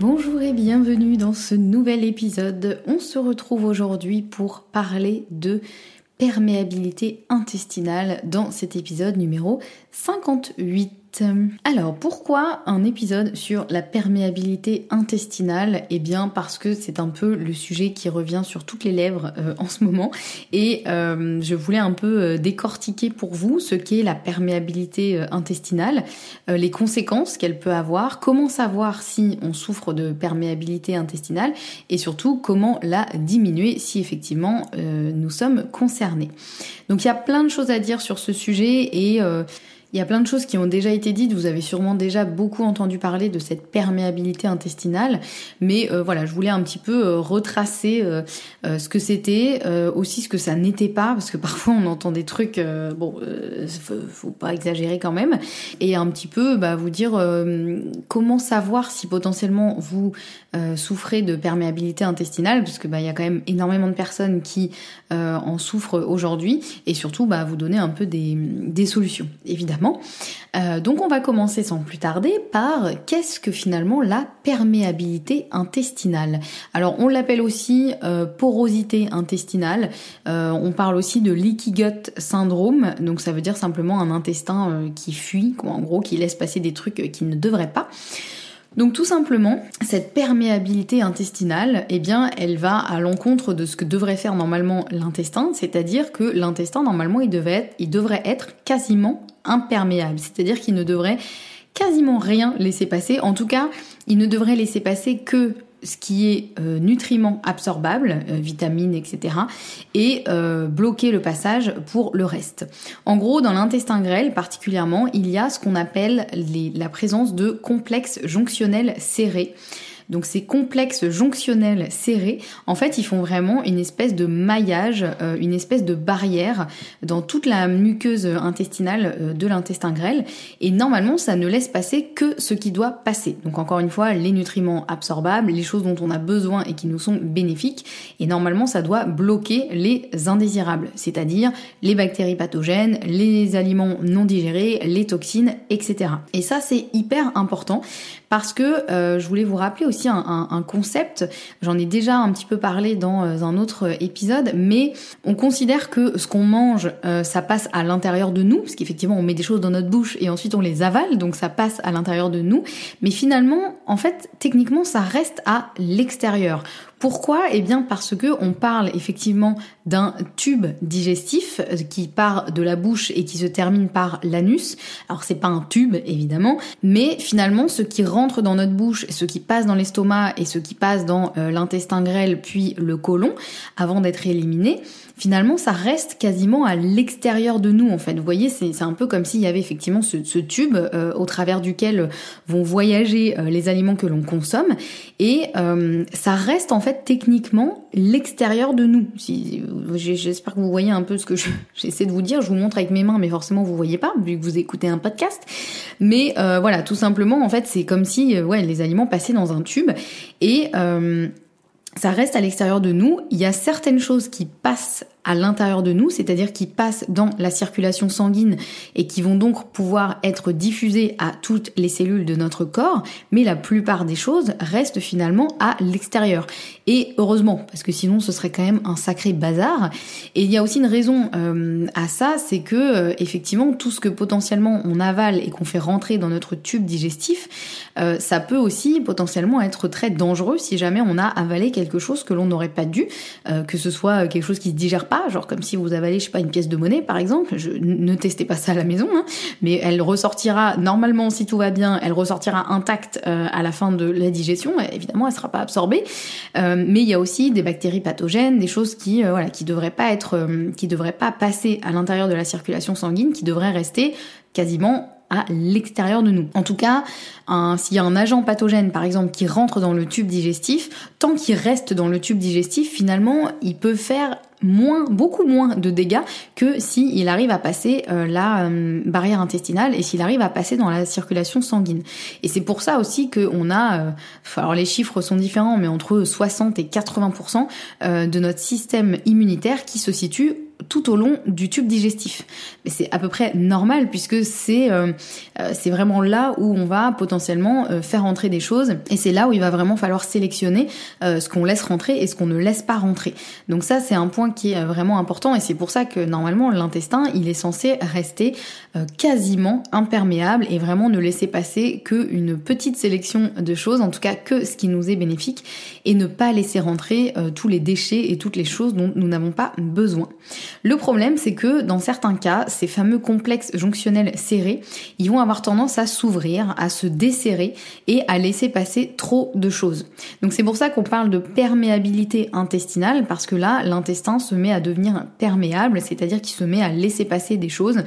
Bonjour et bienvenue dans ce nouvel épisode. On se retrouve aujourd'hui pour parler de perméabilité intestinale dans cet épisode numéro 58. Alors pourquoi un épisode sur la perméabilité intestinale? Eh bien parce que c'est un peu le sujet qui revient sur toutes les lèvres euh, en ce moment et euh, je voulais un peu euh, décortiquer pour vous ce qu'est la perméabilité intestinale, les conséquences qu'elle peut avoir, comment savoir si on souffre de perméabilité intestinale et surtout comment la diminuer si effectivement nous sommes concernés. Donc il y a plein de choses à dire sur ce sujet et il y a plein de choses qui ont déjà été dites, vous avez sûrement déjà beaucoup entendu parler de cette perméabilité intestinale, mais euh, voilà, je voulais un petit peu euh, retracer euh, ce que c'était, aussi ce que ça n'était pas, parce que parfois on entend des trucs, bon, faut, faut, pas exagérer quand même, et un petit peu bah, vous dire comment savoir si potentiellement vous souffrez de perméabilité intestinale, parce que bah, il y a quand même énormément de personnes qui en souffrent aujourd'hui, et surtout bah, vous donner un peu des, des solutions, évidemment. Euh, donc on va commencer sans plus tarder par qu'est-ce que finalement la perméabilité intestinale? Alors on l'appelle aussi euh, porosité intestinale, euh, on parle aussi de leaky gut syndrome, donc ça veut dire simplement un intestin qui fuit, en gros qui laisse passer des trucs qui ne devraient pas. Donc tout simplement, cette perméabilité intestinale, eh bien, elle va à l'encontre de ce que devrait faire normalement l'intestin, c'est-à-dire que l'intestin normalement il, être, il devrait être quasiment imperméable, c'est-à-dire qu'il ne devrait quasiment rien laisser passer. En tout cas, il ne devrait laisser passer que ce qui est euh, nutriments absorbables, euh, vitamines, etc., et euh, bloquer le passage pour le reste. En gros, dans l'intestin grêle particulièrement, il y a ce qu'on appelle la présence de complexes jonctionnels serrés. Donc ces complexes jonctionnels serrés, en fait, ils font vraiment une espèce de maillage, euh, une espèce de barrière dans toute la muqueuse intestinale euh, de l'intestin grêle. Et normalement, ça ne laisse passer que ce qui doit passer. Donc encore une fois, les nutriments absorbables, les choses dont on a besoin et qui nous sont bénéfiques. Et normalement, ça doit bloquer les indésirables, c'est-à-dire les bactéries pathogènes, les aliments non digérés, les toxines, etc. Et ça, c'est hyper important parce que euh, je voulais vous rappeler aussi un, concept, j'en ai déjà un petit peu parlé dans euh, un autre épisode, mais on considère que ce qu'on mange, euh, ça passe à l'intérieur de nous, parce qu'effectivement on met des choses dans notre bouche et ensuite on les avale, donc ça passe à l'intérieur de nous, mais finalement, en fait, techniquement, ça reste à l'extérieur. Pourquoi? Eh bien parce que on parle effectivement d'un tube digestif euh, qui part de la bouche et qui se termine par l'anus. Alors c'est pas un tube évidemment, mais finalement ce qui rentre dans notre bouche, ce qui passe dans l'estomac et ce qui passe dans euh, l'intestin grêle puis le côlon avant d'être éliminé, finalement ça reste quasiment à l'extérieur de nous en fait. Vous voyez, c'est un peu comme s'il y avait effectivement ce, tube euh, au travers duquel vont voyager les aliments que l'on consomme et ça reste en fait techniquement l'extérieur de nous. Si, J'espère que vous voyez un peu ce que j'essaie de vous dire. Je vous montre avec mes mains, mais forcément vous voyez pas vu que vous écoutez un podcast. Mais euh, voilà, tout simplement, en fait, c'est comme si euh, ouais, les aliments passaient dans un tube et euh, ça reste à l'extérieur de nous. Il y a certaines choses qui passent à l'intérieur de nous, c'est-à-dire qui passent dans la circulation sanguine et qui vont donc pouvoir être diffusées à toutes les cellules de notre corps, mais la plupart des choses restent finalement à l'extérieur. Et heureusement, parce que sinon ce serait quand même un sacré bazar. Et il y a aussi une raison euh, à ça, c'est que euh, effectivement tout ce que potentiellement on avale et qu'on fait rentrer dans notre tube digestif, euh, ça peut aussi potentiellement être très dangereux si jamais on a avalé quelque chose que l'on n'aurait pas dû, que ce soit quelque chose qui se digère pas genre comme si vous avalez, je sais pas, une pièce de monnaie par exemple. Je, ne testez pas ça à la maison, hein, mais elle ressortira normalement si tout va bien, elle ressortira intacte euh, à la fin de la digestion. Évidemment, elle sera pas absorbée, euh, mais il y a aussi des bactéries pathogènes, des choses qui euh, voilà, qui devraient pas être, qui devraient pas passer à l'intérieur de la circulation sanguine, qui devraient rester quasiment à l'extérieur de nous. En tout cas, s'il y a un agent pathogène, par exemple, qui rentre dans le tube digestif, tant qu'il reste dans le tube digestif, finalement, il peut faire moins, beaucoup moins de dégâts que s'il arrive à passer euh, la euh, barrière intestinale et s'il arrive à passer dans la circulation sanguine. Et c'est pour ça aussi qu'on a, euh, alors les chiffres sont différents, mais entre 60 et 80% de notre système immunitaire qui se situe tout au long du tube digestif. Mais c'est à peu près normal puisque c'est vraiment là où on va potentiellement faire rentrer des choses et c'est là où il va vraiment falloir sélectionner ce qu'on laisse rentrer et ce qu'on ne laisse pas rentrer. Donc ça c'est un point qui est vraiment important et c'est pour ça que normalement l'intestin il est censé rester euh, quasiment imperméable et vraiment ne laisser passer qu'une petite sélection de choses, en tout cas que ce qui nous est bénéfique et ne pas laisser rentrer euh, tous les déchets et toutes les choses dont nous n'avons pas besoin. Le problème c'est que dans certains cas, ces fameux complexes jonctionnels serrés, ils vont avoir tendance à s'ouvrir, à se desserrer et à laisser passer trop de choses. Donc c'est pour ça qu'on parle de perméabilité intestinale parce que là l'intestin se met à devenir perméable, c'est-à-dire qu'il se met à laisser passer des choses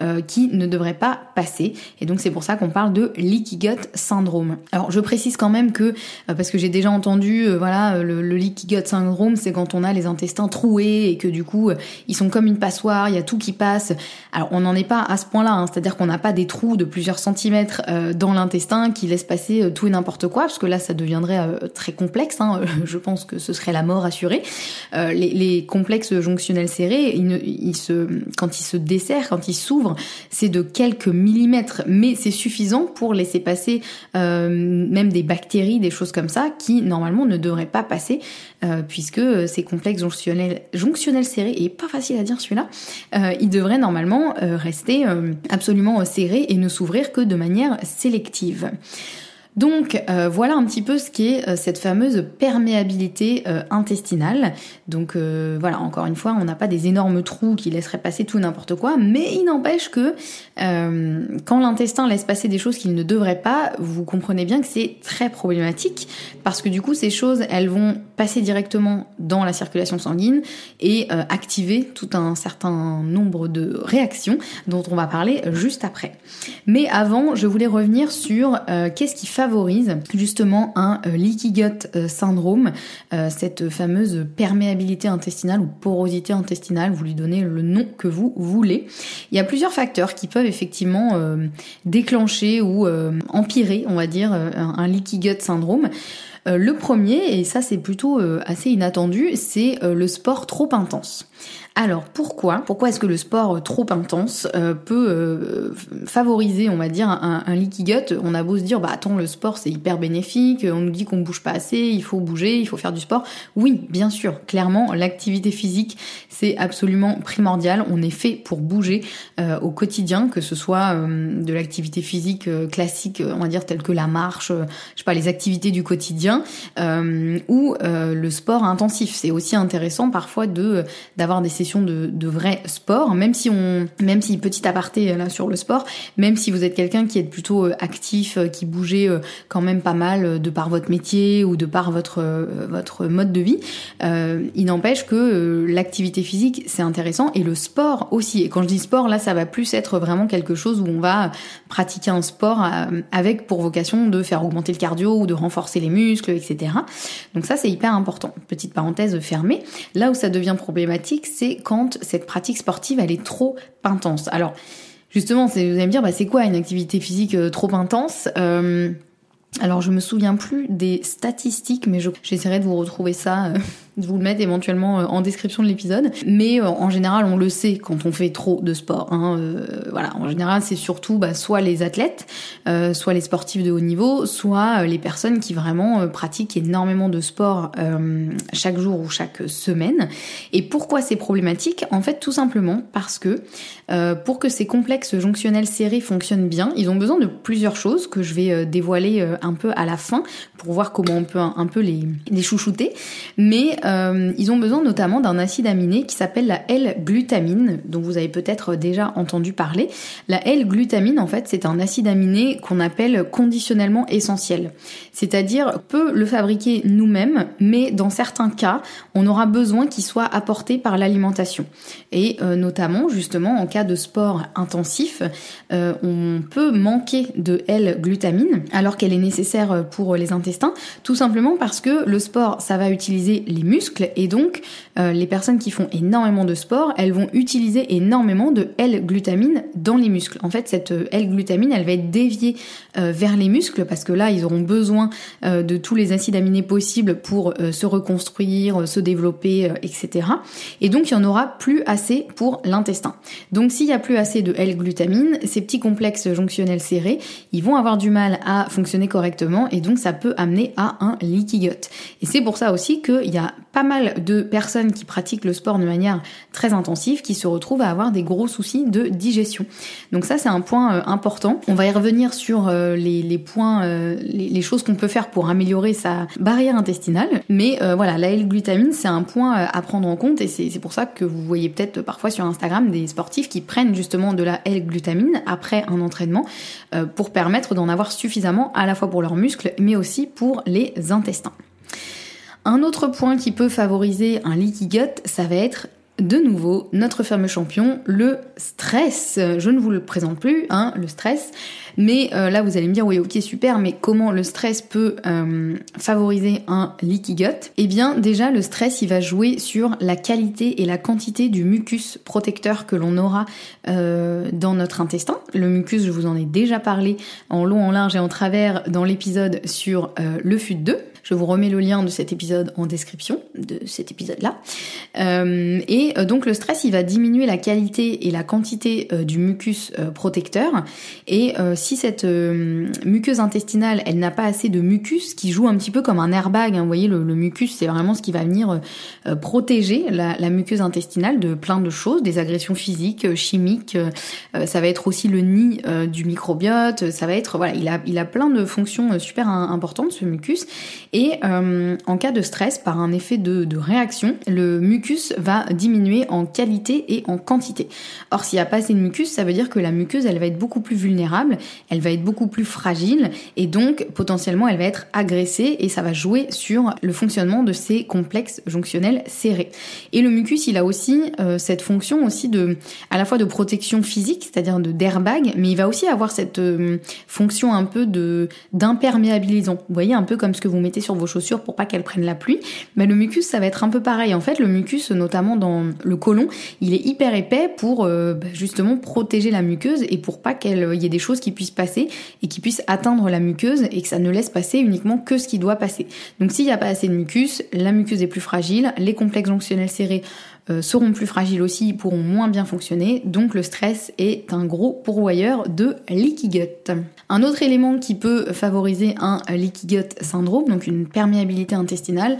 euh, qui ne devraient pas passer. Et donc c'est pour ça qu'on parle de leaky gut syndrome. Alors je précise quand même que, euh, parce que j'ai déjà entendu, euh, voilà, le, leaky gut syndrome, c'est quand on a les intestins troués et que du coup ils sont comme une passoire, il y a tout qui passe. Alors on n'en est pas à ce point-là, hein. c'est-à-dire qu'on n'a pas des trous de plusieurs centimètres dans l'intestin qui laissent passer tout et n'importe quoi, parce que là ça deviendrait très complexe. Hein. Je pense que ce serait la mort assurée. les complexe jonctionnel serré, quand il se dessert, quand il s'ouvre, c'est de quelques millimètres, mais c'est suffisant pour laisser passer euh, même des bactéries, des choses comme ça, qui normalement ne devraient pas passer, euh, puisque ces complexes jonctionnels, serrés, et pas facile à dire celui-là, euh, ils devraient normalement rester absolument serrés et ne s'ouvrir que de manière sélective. Donc euh, voilà un petit peu ce qu'est euh, cette fameuse perméabilité euh, intestinale. Donc voilà, encore une fois, on n'a pas des énormes trous qui laisseraient passer tout n'importe quoi, mais il n'empêche que quand l'intestin laisse passer des choses qu'il ne devrait pas, vous comprenez bien que c'est très problématique parce que du coup ces choses, elles vont passer directement dans la circulation sanguine et activer tout un certain nombre de réactions dont on va parler juste après. Mais avant, je voulais revenir sur qu'est-ce qui fait favorise justement un euh, leaky gut euh, syndrome, euh, cette fameuse perméabilité intestinale ou porosité intestinale, vous lui donnez le nom que vous voulez. Il y a plusieurs facteurs qui peuvent effectivement déclencher ou empirer, on va dire, un leaky gut syndrome. Le premier, et ça c'est plutôt assez inattendu, c'est le sport trop intense. Alors pourquoi Pourquoi est-ce que le sport trop intense euh, peut euh, favoriser, on va dire, un, un leaky gut On a beau se dire, bah attends, le sport c'est hyper bénéfique, on nous dit qu'on bouge pas assez, il faut bouger, il faut faire du sport. Oui, bien sûr, clairement, l'activité physique c'est absolument primordial. On est fait pour bouger euh, au quotidien, que ce soit de l'activité physique classique, on va dire telle que la marche, je sais pas, les activités du quotidien, ou le sport intensif. C'est aussi intéressant parfois de d'avoir des sessions de, de vrai sport, même si on, même si petit aparté là sur le sport, même si vous êtes quelqu'un qui est plutôt actif, qui bougeait quand même pas mal de par votre métier ou de par votre votre mode de vie, il n'empêche que l'activité physique c'est intéressant et le sport aussi. Et quand je dis sport, là ça va plus être vraiment quelque chose où on va pratiquer un sport euh, avec pour vocation de faire augmenter le cardio ou de renforcer les muscles, etc. Donc ça c'est hyper important. Petite parenthèse fermée. Là où ça devient problématique, c'est quand cette pratique sportive elle est trop intense. Alors justement, vous allez me dire, bah, c'est quoi une activité physique euh, trop intense euh, alors je me souviens plus des statistiques, mais j'essaierai de vous retrouver ça de vous le mettre éventuellement euh, en description de l'épisode. Mais euh, en général, on le sait quand on fait trop de sport. Hein, euh, voilà, en général, c'est surtout bah, soit les athlètes, soit les sportifs de haut niveau, soit les personnes qui vraiment pratiquent énormément de sport chaque jour ou chaque semaine. Et pourquoi c'est problématique? En fait, tout simplement parce que pour que ces complexes jonctionnels serrés fonctionnent bien, ils ont besoin de plusieurs choses que je vais dévoiler un peu à la fin pour voir comment on peut un, peu les, les chouchouter. Mais euh, ils ont besoin notamment d'un acide aminé qui s'appelle la L-glutamine, dont vous avez peut-être déjà entendu parler. La L-glutamine, en fait, c'est un acide aminé qu'on appelle conditionnellement essentiel. C'est-à-dire, peut le fabriquer nous-mêmes, mais dans certains cas, on aura besoin qu'il soit apporté par l'alimentation. Et euh, notamment, justement, en cas de sport intensif, euh, on peut manquer de L-glutamine alors qu'elle est nécessaire pour les intestins, tout simplement parce que le sport, ça va utiliser les muscles et donc euh, les personnes qui font énormément de sport, elles vont utiliser énormément de L-glutamine dans les muscles. En fait, cette euh, L-glutamine, elle va être déviée euh, vers les muscles parce que là, ils auront besoin de tous les acides aminés possibles pour se reconstruire, se développer, etc. Et donc, il n'y en aura plus assez pour l'intestin. Donc, s'il n'y a plus assez de L-glutamine, ces petits complexes jonctionnels serrés, ils vont avoir du mal à fonctionner correctement et donc ça peut amener à un leaky gut. Et c'est pour ça aussi qu'il y a pas mal de personnes qui pratiquent le sport de manière très intensive qui se retrouvent à avoir des gros soucis de digestion. Donc ça c'est un point euh, important. On va y revenir sur euh, les, points, euh, les, choses qu'on peut faire pour améliorer sa barrière intestinale. Mais voilà, la L-glutamine c'est un point à prendre en compte et c'est pour ça que vous voyez peut-être parfois sur Instagram des sportifs qui prennent justement de la L-glutamine après un entraînement pour permettre d'en avoir suffisamment à la fois pour leurs muscles mais aussi pour les intestins. Un autre point qui peut favoriser un leaky gut, ça va être de nouveau notre fameux champion, le stress. Je ne vous le présente plus, hein, le stress. Mais euh, là, vous allez me dire, oui, ok, super, mais comment le stress peut euh, favoriser un leaky gut? Eh bien, déjà, le stress, il va jouer sur la qualité et la quantité du mucus protecteur que l'on aura euh, dans notre intestin. Le mucus, je vous en ai déjà parlé en long, en large et en travers dans l'épisode sur le FUT2. Je vous remets le lien de cet épisode en description de cet épisode-là. Euh, et euh, donc le stress, il va diminuer la qualité et la quantité euh, du mucus protecteur. Et si cette muqueuse intestinale, elle n'a pas assez de mucus, qui joue un petit peu comme un airbag, hein, vous voyez, le, mucus, c'est vraiment ce qui va venir protéger la, muqueuse intestinale de plein de choses, des agressions physiques, chimiques. ça va être aussi le nid du microbiote. Ça va être, voilà, il a, il a plein de fonctions super importantes, ce mucus. Euh, en cas de stress, par un effet de, réaction, le mucus va diminuer en qualité et en quantité. Or, s'il n'y a pas assez de mucus, ça veut dire que la muqueuse, elle va être beaucoup plus vulnérable, elle va être beaucoup plus fragile, et donc potentiellement, elle va être agressée, et ça va jouer sur le fonctionnement de ces complexes jonctionnels serrés. Et le mucus, il a aussi euh, cette fonction aussi de, à la fois de protection physique, c'est-à-dire de d'airbag, mais il va aussi avoir cette euh, fonction un peu de d'imperméabilisant. Vous voyez, un peu comme ce que vous mettez sur vos chaussures pour pas qu'elles prennent la pluie. Mais le mucus, ça va être un peu pareil. En fait, le mucus, notamment dans le côlon, il est hyper épais pour euh, bah, justement protéger la muqueuse et pour pas qu'il y ait des choses qui puissent passer et qui puissent atteindre la muqueuse et que ça ne laisse passer uniquement que ce qui doit passer. Donc s'il n'y a pas assez de mucus, la muqueuse est plus fragile, les complexes jonctionnels serrés euh, seront plus fragiles aussi, pourront moins bien fonctionner, donc le stress est un gros pourvoyeur de leaky gut. Un autre élément qui peut favoriser un leaky gut syndrome, donc une perméabilité intestinale,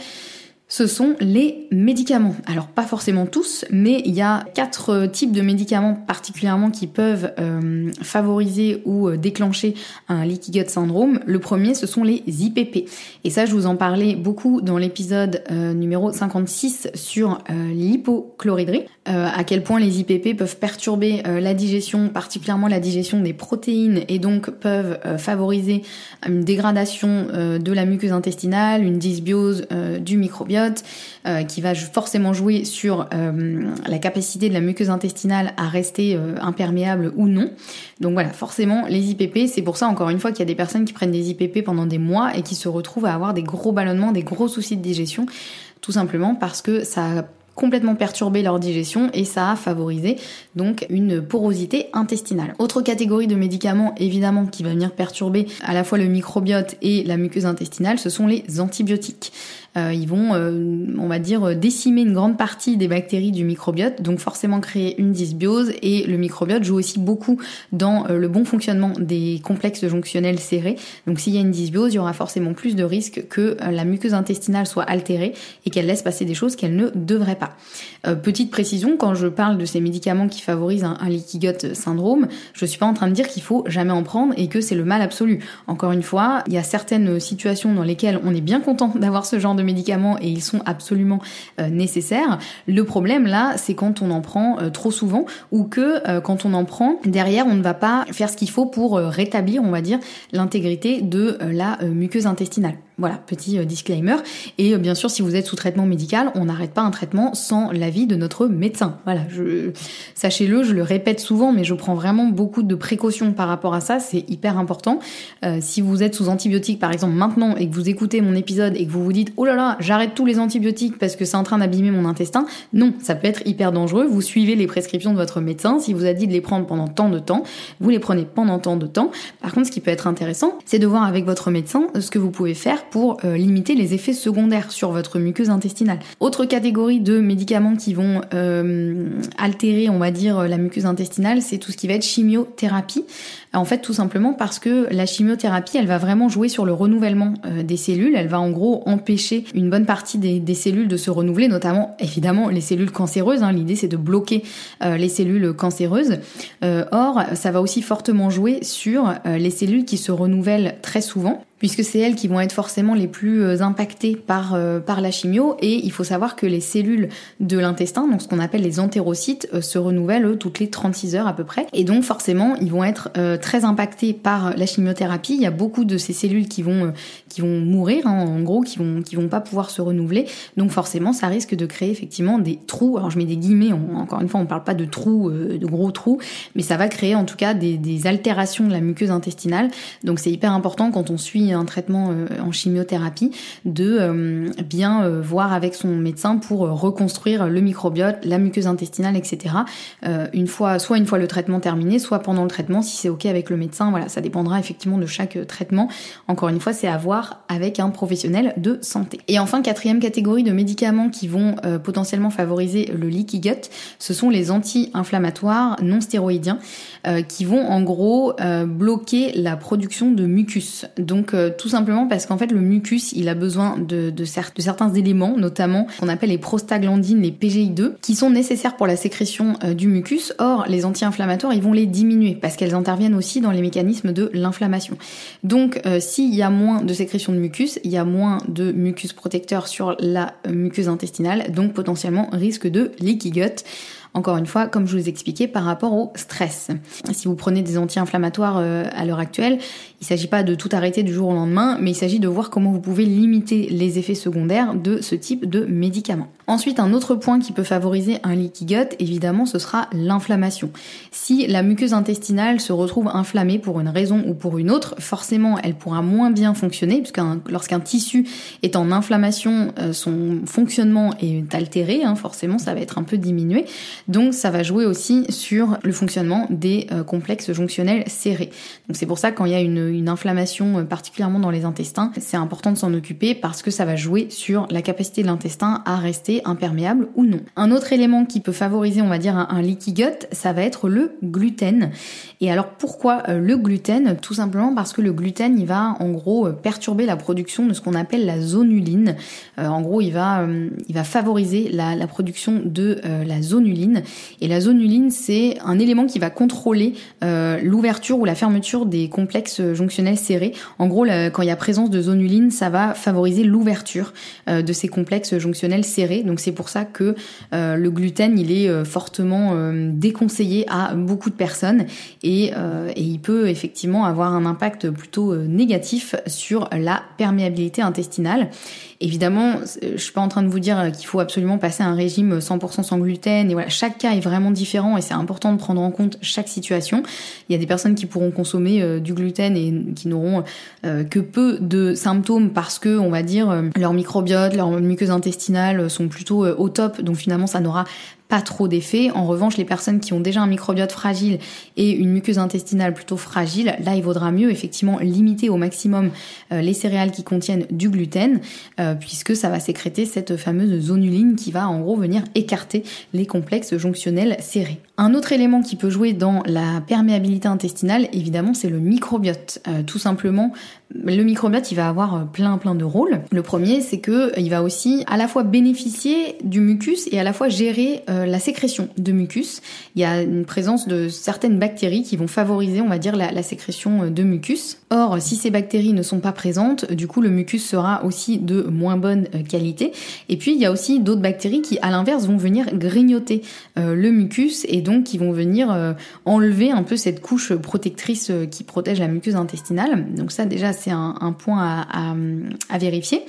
ce sont les médicaments. Alors pas forcément tous, mais il y a quatre types de médicaments particulièrement qui peuvent euh, favoriser ou euh, déclencher un leaky gut syndrome. Le premier, ce sont les IPP. Et ça, je vous en parlais beaucoup dans l'épisode euh, numéro 56 sur l'hypochloridrie, à quel point les IPP peuvent perturber la digestion, particulièrement la digestion des protéines, et donc peuvent favoriser une dégradation de la muqueuse intestinale, une dysbiose du microbiote euh, qui va forcément jouer sur euh, la capacité de la muqueuse intestinale à rester euh, imperméable ou non. Donc voilà, forcément, les IPP, c'est pour ça encore une fois qu'il y a des personnes qui prennent des IPP pendant des mois et qui se retrouvent à avoir des gros ballonnements, des gros soucis de digestion, tout simplement parce que ça complètement perturbé leur digestion et ça a favorisé donc une porosité intestinale. Autre catégorie de médicaments évidemment qui va venir perturber à la fois le microbiote et la muqueuse intestinale, ce sont les antibiotiques. Euh, ils vont, euh, on va dire, décimer une grande partie des bactéries du microbiote, donc forcément créer une dysbiose. Et le microbiote joue aussi beaucoup dans euh, le bon fonctionnement des complexes jonctionnels serrés. Donc s'il y a une dysbiose, il y aura forcément plus de risques que la muqueuse intestinale soit altérée et qu'elle laisse passer des choses qu'elle ne devrait pas. petite précision, quand je parle de ces médicaments qui favorisent un, un syndrome, je suis pas en train de dire qu'il faut jamais en prendre et que c'est le mal absolu. Encore une fois, il y a certaines situations dans lesquelles on est bien content d'avoir ce genre de médicaments et ils sont absolument euh, nécessaires. Le problème là, c'est quand on en prend euh, trop souvent ou que euh, quand on en prend, derrière, on ne va pas faire ce qu'il faut pour rétablir, on va dire, l'intégrité de la muqueuse intestinale. Voilà, petit disclaimer. Et bien sûr, si vous êtes sous traitement médical, on n'arrête pas un traitement sans l'avis de notre médecin. Voilà, je, sachez-le, je le répète souvent, mais je prends vraiment beaucoup de précautions par rapport à ça. C'est hyper important. si vous êtes sous antibiotiques, par exemple, maintenant et que vous écoutez mon épisode et que vous vous dites, oh là là, j'arrête tous les antibiotiques parce que c'est en train d'abîmer mon intestin. Non, ça peut être hyper dangereux. Vous suivez les prescriptions de votre médecin. Si vous a dit de les prendre pendant tant de temps, vous les prenez pendant tant de temps. Par contre, ce qui peut être intéressant, c'est de voir avec votre médecin ce que vous pouvez faire pour euh, limiter les effets secondaires sur votre muqueuse intestinale. Autre catégorie de médicaments qui vont euh, altérer, on va dire, la muqueuse intestinale, c'est tout ce qui va être chimiothérapie. En fait, tout simplement parce que la chimiothérapie, elle va vraiment jouer sur le renouvellement euh, des cellules. Elle va en gros empêcher une bonne partie des, cellules de se renouveler, notamment évidemment les cellules cancéreuses. Hein. L'idée, c'est de bloquer les cellules cancéreuses. Or, ça va aussi fortement jouer sur les cellules qui se renouvellent très souvent puisque c'est elles qui vont être forcément les plus euh, impactées par, euh, par la chimio. Et il faut savoir que les cellules de l'intestin, donc ce qu'on appelle les entérocytes, euh, se renouvellent toutes les 36 heures à peu près. Et donc forcément, ils vont être très impactés par la chimiothérapie. Il y a beaucoup de ces cellules qui vont, qui vont mourir, hein, en gros, qui vont, qui vont pas pouvoir se renouveler. Donc forcément, ça risque de créer effectivement des trous. Alors je mets des guillemets, encore une fois, on parle pas de trous, de gros trous, mais ça va créer en tout cas des, des altérations de la muqueuse intestinale. Donc c'est hyper important quand on suit un traitement euh, en chimiothérapie, de euh, bien euh, voir avec son médecin pour reconstruire le microbiote, la muqueuse intestinale, etc. une fois, soit une fois le traitement terminé, soit pendant le traitement, si c'est ok avec le médecin. Voilà, ça dépendra effectivement de chaque traitement. Encore une fois, c'est à voir avec un professionnel de santé. Et enfin, quatrième catégorie de médicaments qui vont potentiellement favoriser le leaky gut, ce sont les anti-inflammatoires non stéroïdiens qui vont en gros bloquer la production de mucus. Donc euh, tout simplement parce qu'en fait le mucus il a besoin de, certains éléments, notamment qu'on appelle les prostaglandines, les PGI2, qui sont nécessaires pour la sécrétion euh, du mucus. Or les anti-inflammatoires ils vont les diminuer parce qu'elles interviennent aussi dans les mécanismes de l'inflammation. Donc euh, s'il y a moins de sécrétion de mucus, il y a moins de mucus protecteur sur la muqueuse intestinale, donc potentiellement risque de leaky. Encore une fois, comme je vous ai expliqué, par rapport au stress. Si vous prenez des anti-inflammatoires à l'heure actuelle, il ne s'agit pas de tout arrêter du jour au lendemain, mais il s'agit de voir comment vous pouvez limiter les effets secondaires de ce type de médicaments. Ensuite, un autre point qui peut favoriser un leaky gut, évidemment, ce sera l'inflammation. Si la muqueuse intestinale se retrouve inflammée pour une raison ou pour une autre, forcément, elle pourra moins bien fonctionner, puisque lorsqu'un tissu est en inflammation, euh, son fonctionnement est altéré, hein, forcément, ça va être un peu diminué. Donc, ça va jouer aussi sur le fonctionnement des euh, complexes jonctionnels serrés. Donc, c'est pour ça quand il y a une inflammation euh, particulièrement dans les intestins, c'est important de s'en occuper parce que ça va jouer sur la capacité de l'intestin à rester est imperméable ou non. Un autre élément qui peut favoriser, on va dire, un, leaky gut, ça va être le gluten. Et alors pourquoi euh, le gluten? Tout simplement parce que le gluten, il va en gros perturber la production de ce qu'on appelle la zonuline. en gros, il va, il va favoriser la, production de la zonuline. Et la zonuline, c'est un élément qui va contrôler l'ouverture ou la fermeture des complexes jonctionnels serrés. En gros, quand il y a présence de zonuline, ça va favoriser l'ouverture euh, de ces complexes jonctionnels serrés. Donc c'est pour ça que euh, le gluten, il est euh, fortement déconseillé à beaucoup de personnes et, il peut effectivement avoir un impact plutôt négatif sur la perméabilité intestinale. Évidemment, je suis pas en train de vous dire qu'il faut absolument passer à un régime 100% sans gluten. Et voilà, chaque cas est vraiment différent et c'est important de prendre en compte chaque situation. Il y a des personnes qui pourront consommer du gluten et qui n'auront que peu de symptômes parce que, on va dire, leur microbiote, leur muqueuse intestinale sont plutôt au top. Donc finalement, ça n'aura pas trop d'effet. En revanche, les personnes qui ont déjà un microbiote fragile et une muqueuse intestinale plutôt fragile, là, il vaudra mieux effectivement limiter au maximum euh, les céréales qui contiennent du gluten, euh, puisque ça va sécréter cette fameuse zonuline qui va en gros venir écarter les complexes jonctionnels serrés. Un autre élément qui peut jouer dans la perméabilité intestinale, évidemment, c'est le microbiote. Euh, tout simplement, le microbiote, il va avoir plein plein de rôles. Le premier, c'est que il va aussi à la fois bénéficier du mucus et à la fois gérer euh, la sécrétion de mucus. Il y a une présence de certaines bactéries qui vont favoriser, on va dire, la, sécrétion euh, de mucus. Or, si ces bactéries ne sont pas présentes, du coup, le mucus sera aussi de moins bonne euh, qualité. Et puis, il y a aussi d'autres bactéries qui, à l'inverse, vont venir grignoter le mucus donc qui vont venir enlever un peu cette couche protectrice qui protège la muqueuse intestinale. Donc ça, déjà, c'est un, point à, vérifier.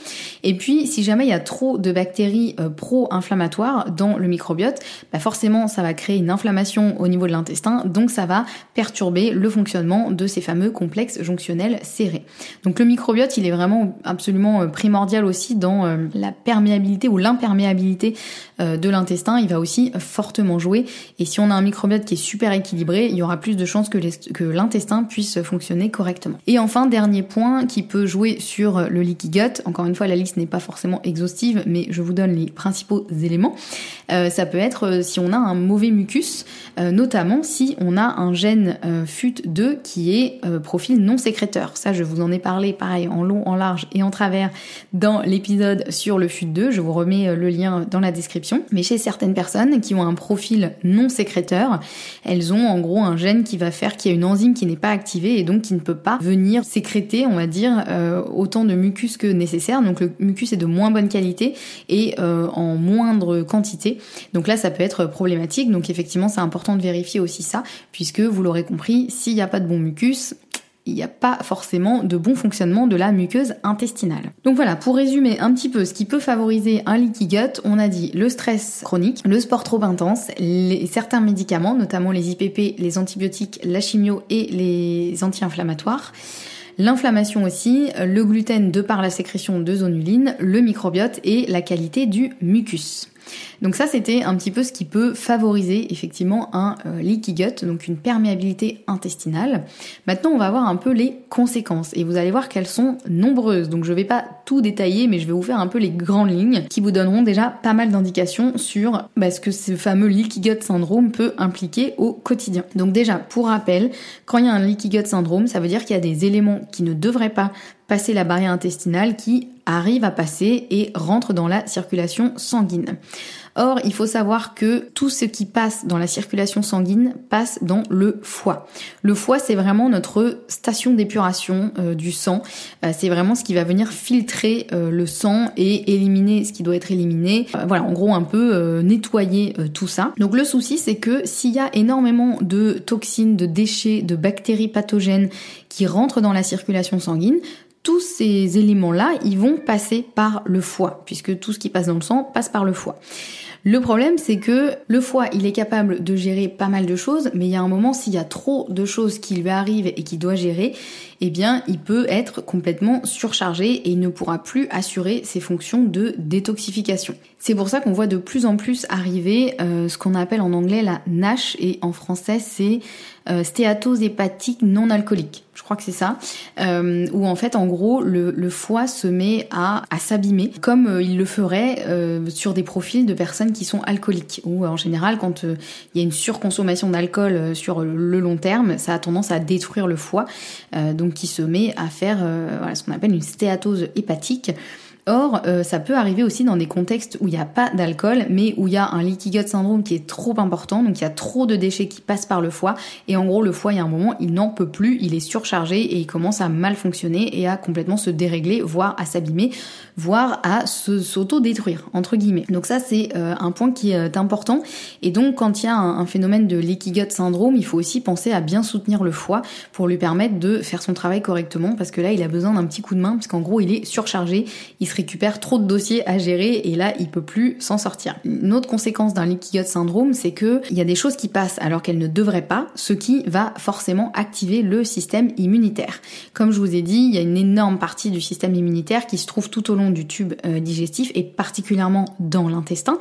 Et puis, si jamais il y a trop de bactéries pro-inflammatoires dans le microbiote, bah forcément ça va créer une inflammation au niveau de l'intestin, donc ça va perturber le fonctionnement de ces fameux complexes jonctionnels serrés. Donc le microbiote, il est vraiment absolument euh, primordial aussi dans euh, la perméabilité ou l'imperméabilité euh, de l'intestin, il va aussi fortement jouer. Et si on a un microbiote qui est super équilibré, il y aura plus de chances que l'intestin puisse fonctionner correctement. Et enfin, dernier point qui peut jouer sur le leaky gut, encore une fois la liste n'est pas forcément exhaustive, mais je vous donne les principaux éléments. ça peut être euh, si on a un mauvais mucus, euh, notamment si on a un gène euh, FUT2 qui est profil non sécréteur. Ça, je vous en ai parlé pareil en long, en large et en travers dans l'épisode sur le FUT2. Je vous remets le lien dans la description. Mais chez certaines personnes qui ont un profil non sécréteur, elles ont en gros un gène qui va faire qu'il y a une enzyme qui n'est pas activée et donc qui ne peut pas venir sécréter, on va dire, autant de mucus que nécessaire. Donc le mucus est de moins bonne qualité et en moindre quantité. Donc là, ça peut être problématique. Donc effectivement, c'est important de vérifier aussi ça, puisque vous l'aurez compris, s'il n'y a pas de bon mucus, il n'y a pas forcément de bon fonctionnement de la muqueuse intestinale. Donc voilà, pour résumer un petit peu ce qui peut favoriser un leaky gut, on a dit le stress chronique, le sport trop intense, certains médicaments, notamment les IPP, les antibiotiques, la chimio et les anti-inflammatoires. L'inflammation aussi, le gluten de par la sécrétion de zonuline, le microbiote et la qualité du mucus. Donc ça, c'était un petit peu ce qui peut favoriser effectivement un euh, leaky gut, donc une perméabilité intestinale. Maintenant, on va voir un peu les conséquences et vous allez voir qu'elles sont nombreuses. Donc je vais pas tout détailler, mais je vais vous faire un peu les grandes lignes qui vous donneront déjà pas mal d'indications sur bah, ce que ce fameux leaky gut syndrome peut impliquer au quotidien. Donc déjà, pour rappel, quand il y a un leaky gut syndrome, ça veut dire qu'il y a des éléments qui ne devraient pas passer la barrière intestinale qui arrive à passer et rentre dans la circulation sanguine. Or, il faut savoir que tout ce qui passe dans la circulation sanguine passe dans le foie. Le foie, c'est vraiment notre station d'épuration euh, du sang. Euh, c'est vraiment ce qui va venir filtrer euh, le sang et éliminer ce qui doit être éliminé. voilà, en gros, un peu nettoyer tout ça. Donc le souci, c'est que s'il y a énormément de toxines, de déchets, de bactéries pathogènes qui rentrent dans la circulation sanguine, tous ces éléments-là, ils vont passer par le foie, puisque tout ce qui passe dans le sang passe par le foie. Le problème, c'est que le foie, il est capable de gérer pas mal de choses, mais il y a un moment, s'il y a trop de choses qui lui arrivent et qu'il doit gérer, eh bien, il peut être complètement surchargé et il ne pourra plus assurer ses fonctions de détoxification. C'est pour ça qu'on voit de plus en plus arriver euh, ce qu'on appelle en anglais la NASH et en français c'est euh, stéatose hépatique non alcoolique. Je crois que c'est ça. Euh, où en fait, en gros, le, foie se met à, à s'abîmer comme euh, il le ferait euh, sur des profils de personnes qui sont alcooliques. Ou en général, quand il y a une surconsommation d'alcool sur le long terme, ça a tendance à détruire le foie, donc qui se met à faire ce qu'on appelle une stéatose hépatique. Or, euh, ça peut arriver aussi dans des contextes où il n'y a pas d'alcool, mais où il y a un leaky gut syndrome qui est trop important, donc il y a trop de déchets qui passent par le foie, et en gros le foie, il y a un moment, il n'en peut plus, il est surchargé et il commence à mal fonctionner et à complètement se dérégler, voire à s'abîmer, voire à s'auto-détruire, entre guillemets. Donc ça, c'est euh, un point qui est important, et donc quand il y a un, phénomène de leaky gut syndrome, il faut aussi penser à bien soutenir le foie pour lui permettre de faire son travail correctement, parce que là, il a besoin d'un petit coup de main, parce qu'en gros, il est surchargé, il récupère trop de dossiers à gérer et là il peut plus s'en sortir. Une autre conséquence d'un leaky gut syndrome, c'est que il y a des choses qui passent alors qu'elles ne devraient pas, ce qui va forcément activer le système immunitaire. Comme je vous ai dit, il y a une énorme partie du système immunitaire qui se trouve tout au long du tube euh, digestif et particulièrement dans l'intestin.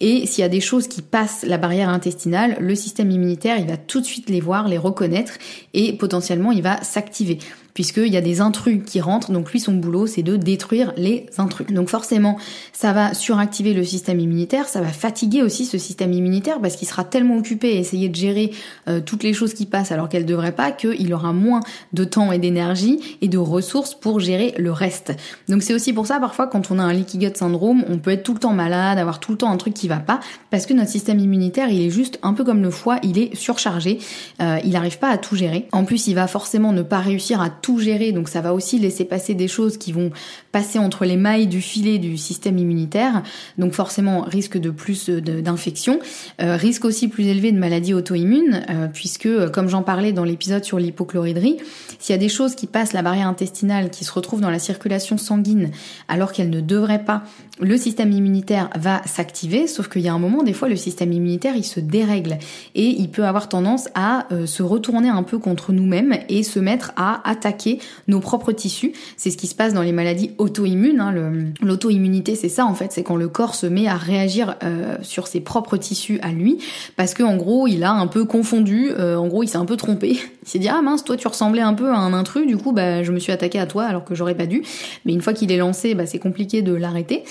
Et s'il y a des choses qui passent la barrière intestinale, le système immunitaire, il va tout de suite les voir, les reconnaître et potentiellement il va s'activer puisqu'il y a des intrus qui rentrent, donc lui son boulot c'est de détruire les intrus. Donc forcément ça va suractiver le système immunitaire, ça va fatiguer aussi ce système immunitaire parce qu'il sera tellement occupé à essayer de gérer euh, toutes les choses qui passent alors qu'elles devraient pas qu'il aura moins de temps et d'énergie et de ressources pour gérer le reste. Donc c'est aussi pour ça parfois quand on a un leaky gut syndrome, on peut être tout le temps malade, avoir tout le temps un truc qui va pas parce que notre système immunitaire il est juste un peu comme le foie, il est surchargé, euh, il n'arrive pas à tout gérer. En plus il va forcément ne pas réussir à tout gérer, donc ça va aussi laisser passer des choses qui vont passer entre les mailles du filet du système immunitaire, donc forcément risque de plus d'infections, euh, risque aussi plus élevé de maladies auto-immunes, euh, puisque euh, comme j'en parlais dans l'épisode sur l'hypochloridrie, s'il y a des choses qui passent la barrière intestinale, qui se retrouvent dans la circulation sanguine alors qu'elles ne devraient pas, le système immunitaire va s'activer, sauf qu'il y a un moment, des fois, le système immunitaire, il se dérègle et il peut avoir tendance à se retourner un peu contre nous-mêmes et se mettre à attaquer nos propres tissus. C'est ce qui se passe dans les maladies auto-immunes. Hein. L'auto-immunité, c'est ça en fait, c'est quand le corps se met à réagir euh, sur ses propres tissus à lui, parce que en gros, il a un peu confondu, euh, en gros, il s'est un peu trompé. Il s'est dit ah mince, toi tu ressemblais un peu à un intrus, du coup bah je me suis attaqué à toi alors que j'aurais pas dû. Mais une fois qu'il est lancé, bah, c'est compliqué de l'arrêter.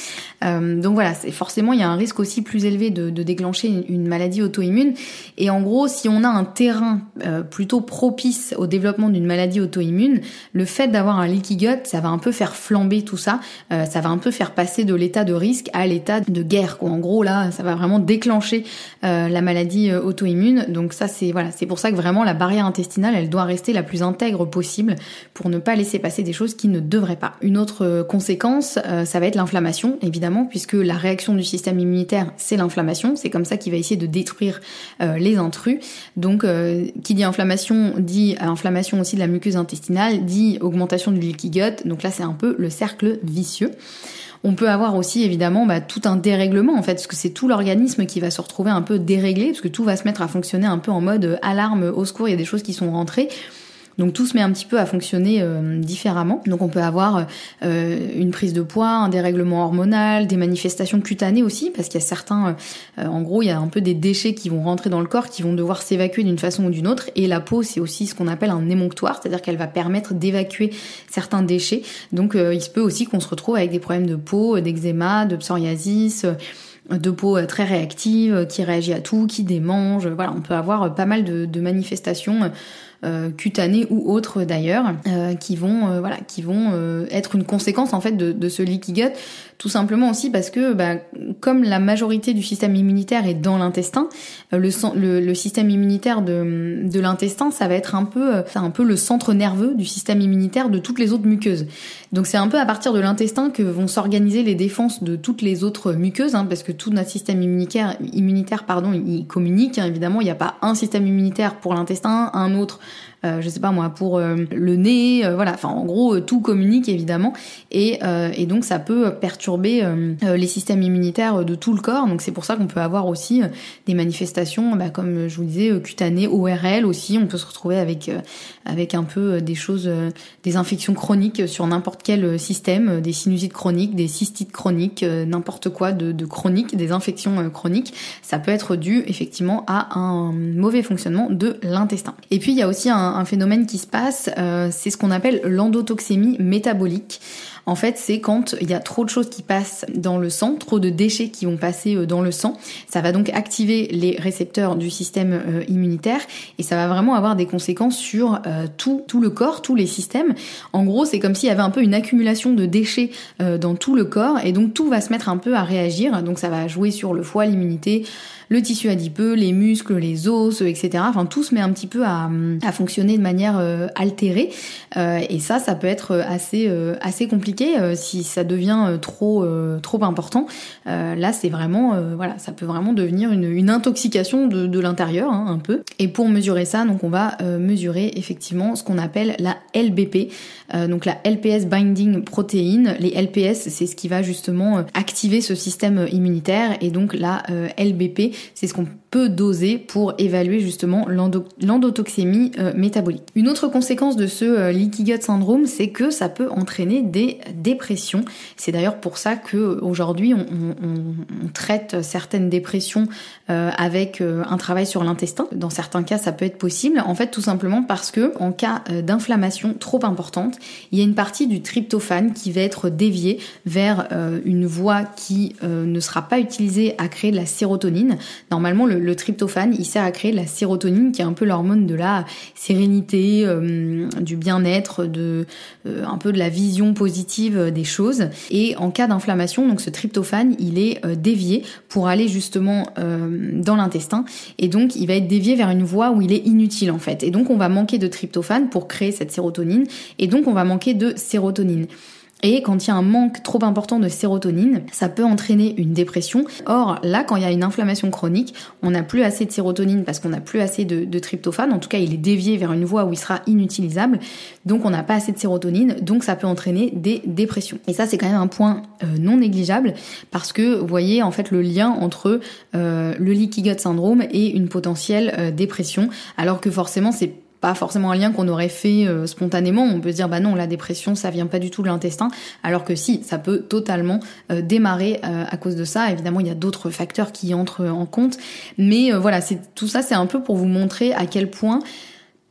Euh, donc voilà, c'est forcément il y a un risque aussi plus élevé de, déclencher une, maladie auto-immune. Et en gros, si on a un terrain plutôt propice au développement d'une maladie auto-immune le fait d'avoir un leaky gut, ça va un peu faire flamber tout ça, euh, ça va un peu faire passer de l'état de risque à l'état de guerre. Quoi. En gros, là, ça va vraiment déclencher euh, la maladie euh, auto-immune. Donc ça, c'est voilà, c'est pour ça que vraiment la barrière intestinale, elle doit rester la plus intègre possible pour ne pas laisser passer des choses qui ne devraient pas. Une autre conséquence, ça va être l'inflammation, évidemment, puisque la réaction du système immunitaire, c'est l'inflammation. C'est comme ça qu'il va essayer de détruire les intrus. Donc, qui dit inflammation dit inflammation aussi de la muqueuse intestinale dit augmentation du leaky gut, donc là c'est un peu le cercle vicieux. On peut avoir aussi évidemment bah, tout un dérèglement en fait, parce que c'est tout l'organisme qui va se retrouver un peu déréglé, parce que tout va se mettre à fonctionner un peu en mode alarme au secours, il y a des choses qui sont rentrées. Donc tout se met un petit peu à fonctionner euh, différemment. Donc on peut avoir euh, une prise de poids, un dérèglement hormonal, des manifestations cutanées aussi, parce qu'il y a certains, euh, en gros, il y a un peu des déchets qui vont rentrer dans le corps, qui vont devoir s'évacuer d'une façon ou d'une autre. Et la peau, c'est aussi ce qu'on appelle un émonctoire, c'est-à-dire qu'elle va permettre d'évacuer certains déchets. Donc il se peut aussi qu'on se retrouve avec des problèmes de peau, d'eczéma, de psoriasis de peau très réactive, qui réagit à tout, qui démange. Voilà, on peut avoir pas mal de, de manifestations cutanées ou autres d'ailleurs, euh, qui vont euh, voilà, qui vont être une conséquence en fait de, de ce leaky gut, tout simplement aussi parce que bah, comme la majorité du système immunitaire est dans l'intestin, le, le, le, système immunitaire de, de l'intestin, ça va être un peu, un peu le centre nerveux du système immunitaire de toutes les autres muqueuses. Donc c'est un peu à partir de l'intestin que vont s'organiser les défenses de toutes les autres muqueuses, hein, parce que tout notre système immunitaire, immunitaire pardon, il communique. Hein, évidemment, il n'y a pas un système immunitaire pour l'intestin, un autre je sais pas moi, pour le nez, voilà. Enfin, en gros, tout communique évidemment, et, et donc ça peut perturber les systèmes immunitaires de tout le corps. Donc c'est pour ça qu'on peut avoir aussi des manifestations, bah, comme je vous disais, cutanées, ORL aussi. On peut se retrouver avec avec un peu des choses, des infections chroniques sur n'importe quel système, des sinusites chroniques, des cystites chroniques, n'importe quoi de, de chronique, des infections chroniques. Ça peut être dû effectivement à un mauvais fonctionnement de l'intestin. Et puis il y a aussi un, phénomène qui se passe, euh, c'est ce qu'on appelle l'endotoxémie métabolique. En fait, c'est quand il y a trop de choses qui passent dans le sang, trop de déchets qui vont passer euh, dans le sang. Ça va donc activer les récepteurs du système euh, immunitaire et ça va vraiment avoir des conséquences sur tout, tout le corps, tous les systèmes. En gros, c'est comme s'il y avait un peu une accumulation de déchets dans tout le corps et donc tout va se mettre un peu à réagir. Donc ça va jouer sur le foie, l'immunité, le tissu adipeux, les muscles, les os, etc. Enfin, tout se met un petit peu à, à fonctionner de manière euh, altérée. Euh, et ça, ça peut être assez, euh, assez compliqué si ça devient trop, trop important. là, c'est vraiment, voilà, ça peut vraiment devenir une, une intoxication de, de l'intérieur, hein, un peu. Et pour mesurer ça, donc on va mesurer effectivement ce qu'on appelle la LBP, donc la LPS binding protein. Les LPS, c'est ce qui va justement activer ce système immunitaire, et donc la LBP, c'est ce qu'on peut doser pour évaluer justement l'endotoxémie euh, métabolique. Une autre conséquence de ce euh, leaky gut syndrome, c'est que ça peut entraîner des dépressions. C'est d'ailleurs pour ça que aujourd'hui on, traite certaines dépressions euh, avec un travail sur l'intestin. Dans certains cas, ça peut être possible. En fait, tout simplement parce que en cas d'inflammation trop importante, il y a une partie du tryptophane qui va être déviée vers une voie qui ne sera pas utilisée à créer de la sérotonine. Normalement, le, tryptophane, il sert à créer la sérotonine, qui est un peu l'hormone de la sérénité, euh, du bien-être, de euh, un peu de la vision positive des choses. Et en cas d'inflammation, donc ce tryptophane, il est euh, dévié pour aller justement dans l'intestin, et donc il va être dévié vers une voie où il est inutile en fait. Et donc on va manquer de tryptophane pour créer cette sérotonine, et donc on va manquer de sérotonine. Et quand il y a un manque trop important de sérotonine, ça peut entraîner une dépression. Or, là, quand il y a une inflammation chronique, on n'a plus assez de sérotonine parce qu'on n'a plus assez de, tryptophane. En tout cas, il est dévié vers une voie où il sera inutilisable. Donc, on n'a pas assez de sérotonine. Donc, ça peut entraîner des dépressions. Et ça, c'est quand même un point euh, non négligeable parce que vous voyez en fait le lien entre euh, le leaky gut syndrome et une potentielle euh, dépression. Alors que forcément, c'est pas forcément un lien qu'on aurait fait euh, spontanément. On peut se dire bah non, la dépression ça vient pas du tout de l'intestin, alors que si, ça peut totalement euh, démarrer euh, à cause de ça. Évidemment, il y a d'autres facteurs qui entrent en compte, mais voilà, tout ça, c'est un peu pour vous montrer à quel point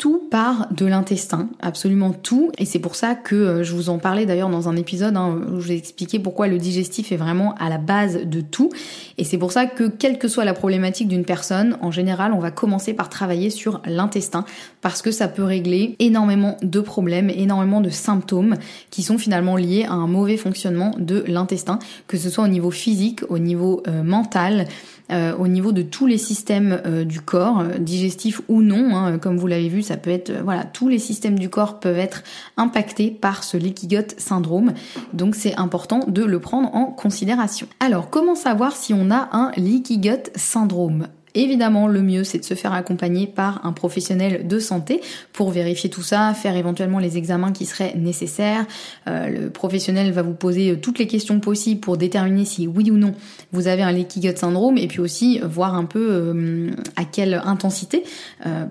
tout part de l'intestin, absolument tout. Et c'est pour ça que je vous en parlais d'ailleurs dans un épisode hein, où je vous ai expliqué pourquoi le digestif est vraiment à la base de tout. Et c'est pour ça que quelle que soit la problématique d'une personne, en général, on va commencer par travailler sur l'intestin parce que ça peut régler énormément de problèmes, énormément de symptômes qui sont finalement liés à un mauvais fonctionnement de l'intestin, que ce soit au niveau physique, au niveau euh, mental, euh, au niveau de tous les systèmes euh, du corps, digestifs ou non. Hein, comme vous l'avez vu, ça peut être voilà, tous les systèmes du corps peuvent être impactés par ce leaky gut syndrome. Donc c'est important de le prendre en considération. Alors comment savoir si on a un leaky gut syndrome? Évidemment, le mieux, c'est de se faire accompagner par un professionnel de santé pour vérifier tout ça, faire éventuellement les examens qui seraient nécessaires. Euh, le professionnel va vous poser euh, toutes les questions possibles pour déterminer si oui ou non vous avez un leaky gut syndrome et puis aussi voir un peu euh, à quelle intensité,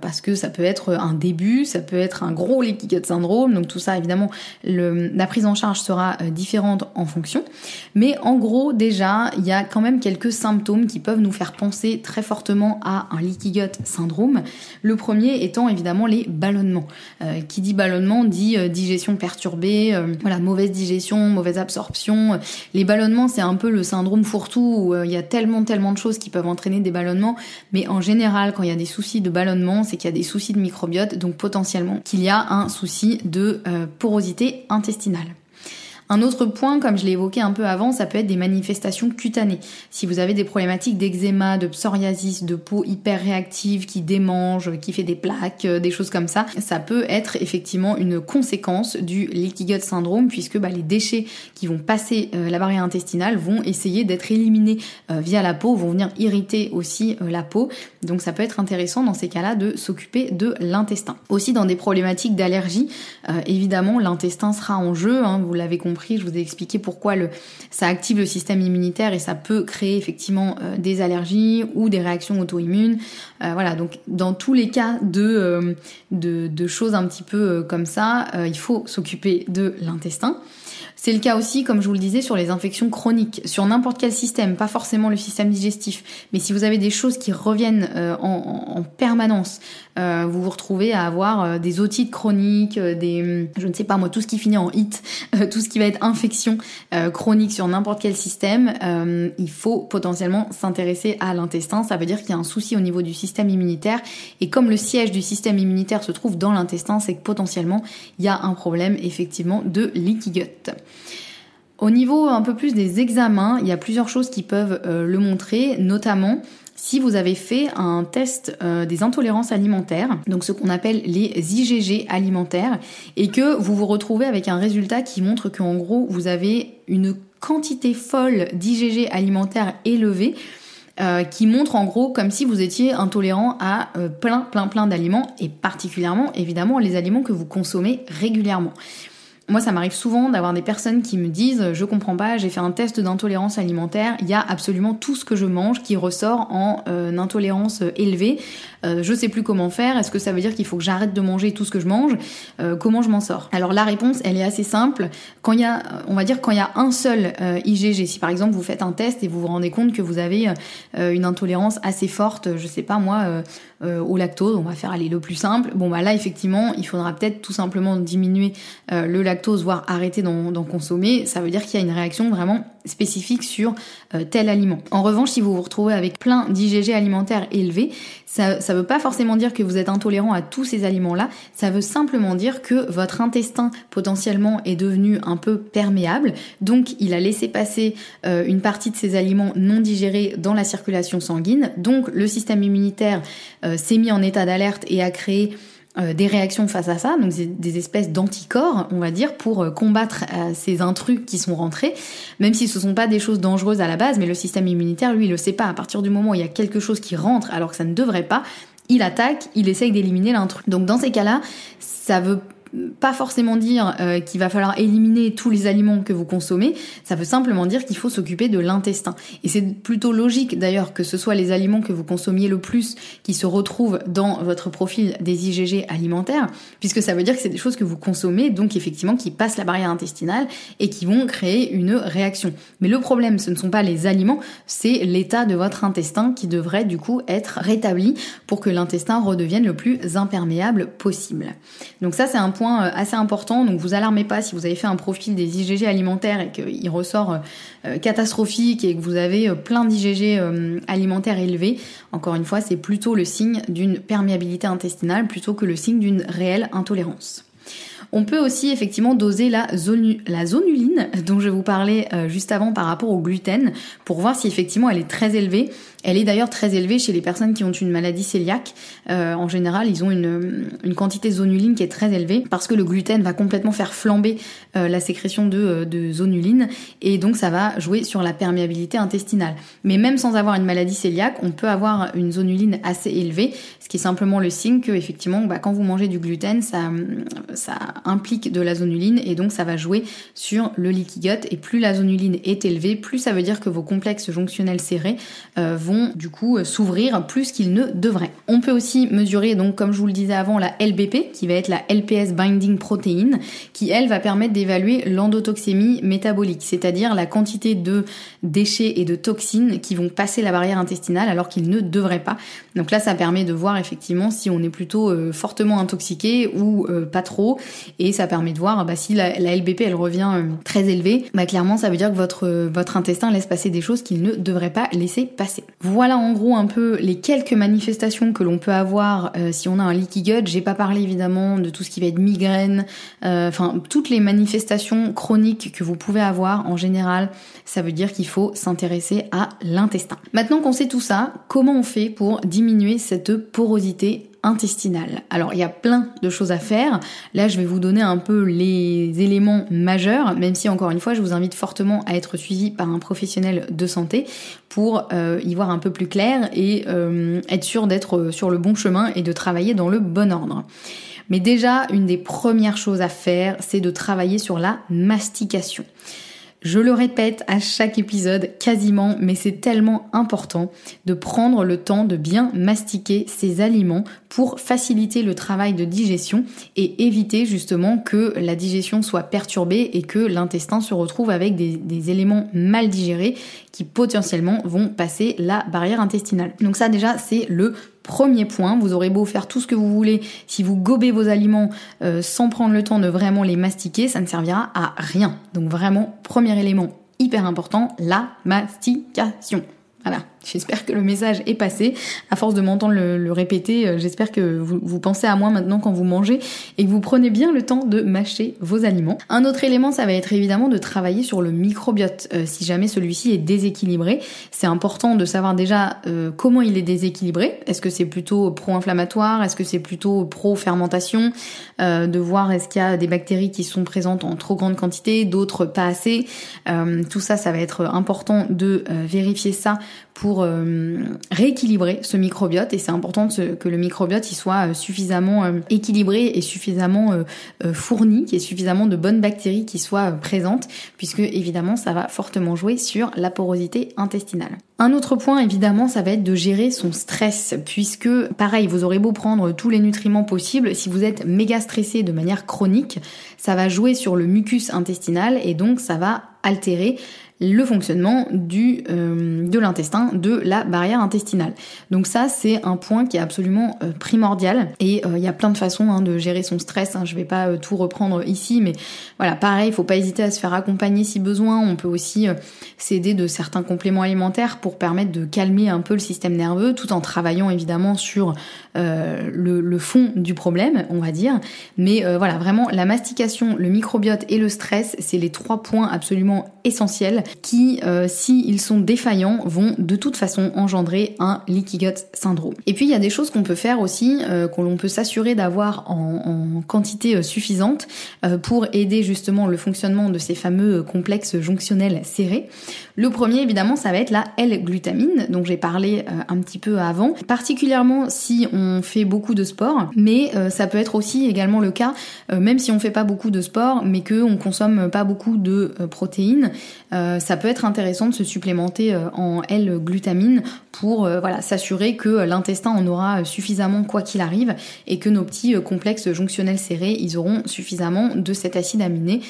parce que ça peut être un début, ça peut être un gros leaky gut syndrome. Donc tout ça, évidemment, la prise en charge sera différente en fonction. Mais en gros, déjà, il y a quand même quelques symptômes qui peuvent nous faire penser très fortement à un leaky syndrome. Le premier étant évidemment les ballonnements. Euh, qui dit ballonnement dit euh, digestion perturbée, euh, voilà mauvaise digestion, mauvaise absorption. Les ballonnements c'est un peu le syndrome fourre-tout où il y a tellement tellement de choses qui peuvent entraîner des ballonnements, mais en général quand il y a des soucis de ballonnement, c'est qu'il y a des soucis de microbiote, donc potentiellement qu'il y a un souci de porosité intestinale. Un autre point, comme je l'ai évoqué un peu avant, ça peut être des manifestations cutanées. Si vous avez des problématiques d'eczéma, de psoriasis, de peau hyper réactive qui démange, qui fait des plaques, euh, des choses comme ça, ça peut être effectivement une conséquence du leaky gut syndrome puisque bah, les déchets qui vont passer euh, la barrière intestinale vont essayer d'être éliminés euh, via la peau, vont venir irriter aussi la peau. Donc ça peut être intéressant dans ces cas-là de s'occuper de l'intestin. Aussi dans des problématiques d'allergie, évidemment l'intestin sera en jeu, hein, vous l'avez compris, je vous ai expliqué pourquoi ça active le système immunitaire et ça peut créer effectivement des allergies ou des réactions auto-immunes. voilà, donc dans tous les cas de, de choses un petit peu comme ça, il faut s'occuper de l'intestin. C'est le cas aussi, comme je vous le disais, sur les infections chroniques, sur n'importe quel système, pas forcément le système digestif, mais si vous avez des choses qui reviennent euh, en, permanence, euh, vous vous retrouvez à avoir euh, des otites chroniques, des, je ne sais pas moi, tout ce qui finit en hit, tout ce qui va être infection chronique sur n'importe quel système, il faut potentiellement s'intéresser à l'intestin. Ça veut dire qu'il y a un souci au niveau du système immunitaire, et comme le siège du système immunitaire se trouve dans l'intestin, c'est que potentiellement il y a un problème effectivement de leaky gut. Au niveau un peu plus des examens, il y a plusieurs choses qui peuvent euh, le montrer, notamment si vous avez fait un test euh, des intolérances alimentaires, donc ce qu'on appelle les IgG alimentaires, et que vous vous retrouvez avec un résultat qui montre qu'en gros vous avez une quantité folle d'IgG alimentaires élevée, euh, qui montre en gros comme si vous étiez intolérant à plein plein plein d'aliments et particulièrement évidemment les aliments que vous consommez régulièrement. Moi, ça m'arrive souvent d'avoir des personnes qui me disent Je comprends pas, j'ai fait un test d'intolérance alimentaire, il y a absolument tout ce que je mange qui ressort en euh, intolérance élevée. Euh, je sais plus comment faire. Est-ce que ça veut dire qu'il faut que j'arrête de manger tout ce que je mange? Euh, Comment je m'en sors? Alors, la réponse, elle est assez simple. Quand il y a, on va dire, quand il y a un seul IgG, si par exemple vous faites un test et vous vous rendez compte que vous avez une intolérance assez forte, je sais pas moi, au lactose, on va faire aller le plus simple. Bon, bah là, effectivement, il faudra peut-être tout simplement diminuer le lactose voire arrêter d'en consommer, ça veut dire qu'il y a une réaction vraiment spécifique sur euh, tel aliment. En revanche, si vous vous retrouvez avec plein d'IgG alimentaires élevés, ça ne veut pas forcément dire que vous êtes intolérant à tous ces aliments-là, ça veut simplement dire que votre intestin potentiellement est devenu un peu perméable, donc il a laissé passer euh, une partie de ces aliments non digérés dans la circulation sanguine, donc le système immunitaire euh, s'est mis en état d'alerte et a créé euh, des réactions face à ça, donc des espèces d'anticorps, on va dire, pour euh, combattre euh, ces intrus qui sont rentrés, même si ce ne sont pas des choses dangereuses à la base, mais le système immunitaire, lui, il le sait pas. À partir du moment où il y a quelque chose qui rentre alors que ça ne devrait pas, il attaque, il essaye d'éliminer l'intrus. Donc dans ces cas-là, ça veut pas forcément dire euh, qu'il va falloir éliminer tous les aliments que vous consommez, ça veut simplement dire qu'il faut s'occuper de l'intestin. Et c'est plutôt logique d'ailleurs que ce soit les aliments que vous consommiez le plus qui se retrouvent dans votre profil des IgG alimentaires, puisque ça veut dire que c'est des choses que vous consommez, donc effectivement qui passent la barrière intestinale et qui vont créer une réaction. Mais le problème, ce ne sont pas les aliments, c'est l'état de votre intestin qui devrait du coup être rétabli pour que l'intestin redevienne le plus imperméable possible. Donc ça c'est un euh, assez important. Donc vous alarmez pas si vous avez fait un profil des IgG alimentaires et qu'il ressort euh, euh, catastrophique et que vous avez plein d'IgG alimentaires élevés. Encore une fois, c'est plutôt le signe d'une perméabilité intestinale plutôt que le signe d'une réelle intolérance. On peut aussi effectivement doser la, la zonuline dont je vous parlais juste avant par rapport au gluten pour voir si effectivement elle est très élevée. Elle est d'ailleurs très élevée chez les personnes qui ont une maladie cœliaque. Euh, en général, ils ont une, une, quantité zonuline qui est très élevée parce que le gluten va complètement faire flamber euh, la sécrétion de, euh, de, zonuline et donc ça va jouer sur la perméabilité intestinale. Mais même sans avoir une maladie cœliaque, on peut avoir une zonuline assez élevée, ce qui est simplement le signe que effectivement, bah, quand vous mangez du gluten, ça implique de la zonuline et donc ça va jouer sur le leaky. Et plus la zonuline est élevée, plus ça veut dire que vos complexes jonctionnels serrés vont vont du coup euh, s'ouvrir plus qu'ils ne devraient. On peut aussi mesurer donc comme je vous le disais avant la LBP qui va être la LPS binding protein qui elle va permettre d'évaluer l'endotoxémie métabolique, c'est-à-dire la quantité de déchets et de toxines qui vont passer la barrière intestinale alors qu'ils ne devraient pas. Donc là ça permet de voir effectivement si on est plutôt euh, fortement intoxiqué ou euh, pas trop et ça permet de voir bah, si la, LBP elle revient euh, très élevée, bah, clairement ça veut dire que votre, votre intestin laisse passer des choses qu'il ne devrait pas laisser passer. Voilà en gros un peu les quelques manifestations que l'on peut avoir si on a un leaky gut. J'ai pas parlé évidemment de tout ce qui va être migraine, enfin toutes les manifestations chroniques que vous pouvez avoir en général, ça veut dire qu'il faut s'intéresser à l'intestin. Maintenant qu'on sait tout ça, comment on fait pour diminuer cette porosité intestinale. Alors il y a plein de choses à faire. Là je vais vous donner un peu les éléments majeurs, même si encore une fois je vous invite fortement à être suivi par un professionnel de santé pour euh, y voir un peu plus clair et euh, être sûr d'être sur le bon chemin et de travailler dans le bon ordre. Mais déjà, une des premières choses à faire, c'est de travailler sur la mastication. Je le répète à chaque épisode quasiment, mais c'est tellement important de prendre le temps de bien mastiquer ces aliments pour faciliter le travail de digestion et éviter justement que la digestion soit perturbée et que l'intestin se retrouve avec des, éléments mal digérés qui potentiellement vont passer la barrière intestinale. Donc ça déjà c'est le Premier point, vous aurez beau faire tout ce que vous voulez, si vous gobez vos aliments euh, sans prendre le temps de vraiment les mastiquer, ça ne servira à rien. Donc vraiment, premier élément hyper important, la mastication. Voilà, j'espère que le message est passé. À force de m'entendre le, répéter, euh, j'espère que vous, vous, pensez à moi maintenant quand vous mangez et que vous prenez bien le temps de mâcher vos aliments. Un autre élément, ça va être évidemment de travailler sur le microbiote. Euh, si jamais celui-ci est déséquilibré, c'est important de savoir déjà euh, comment il est déséquilibré. Est-ce que c'est plutôt pro-inflammatoire? Est-ce que c'est plutôt pro-fermentation? De voir est-ce qu'il y a des bactéries qui sont présentes en trop grande quantité, d'autres pas assez. tout ça, ça va être important de vérifier ça pour euh, rééquilibrer ce microbiote et c'est important que le microbiote il soit euh, suffisamment euh, équilibré et suffisamment fourni, qu'il y ait suffisamment de bonnes bactéries qui soient présentes puisque évidemment ça va fortement jouer sur la porosité intestinale. Un autre point évidemment ça va être de gérer son stress puisque pareil vous aurez beau prendre tous les nutriments possibles si vous êtes méga stressé de manière chronique ça va jouer sur le mucus intestinal et donc ça va altérer le fonctionnement du, euh, de l'intestin, de la barrière intestinale. Donc ça, c'est un point qui est absolument euh, primordial. Et euh, il y a plein de façons hein, de gérer son stress. Hein. Je vais pas tout reprendre ici, mais voilà, pareil, il faut pas hésiter à se faire accompagner si besoin. On peut aussi s'aider de certains compléments alimentaires pour permettre de calmer un peu le système nerveux, tout en travaillant évidemment sur le, le, fond du problème, on va dire. Mais voilà, vraiment, la mastication, le microbiote et le stress, c'est les trois points absolument essentiels qui, euh, s'ils sont défaillants, vont de toute façon engendrer un leaky gut syndrome. Et puis il y a des choses qu'on peut faire aussi, euh, qu'on peut s'assurer d'avoir en, en, quantité euh, suffisante euh, pour aider justement le fonctionnement de ces fameux complexes jonctionnels serrés. Le premier évidemment ça va être la L-glutamine dont j'ai parlé un petit peu avant, particulièrement si on fait beaucoup de sport, mais ça peut être aussi également le cas même si on fait pas beaucoup de sport mais que on consomme pas beaucoup de protéines euh, ça peut être intéressant de se supplémenter euh, en L-glutamine pour euh, s'assurer que l'intestin en aura suffisamment quoi qu'il arrive et que nos petits complexes jonctionnels serrés ils auront suffisamment de cet acide aminé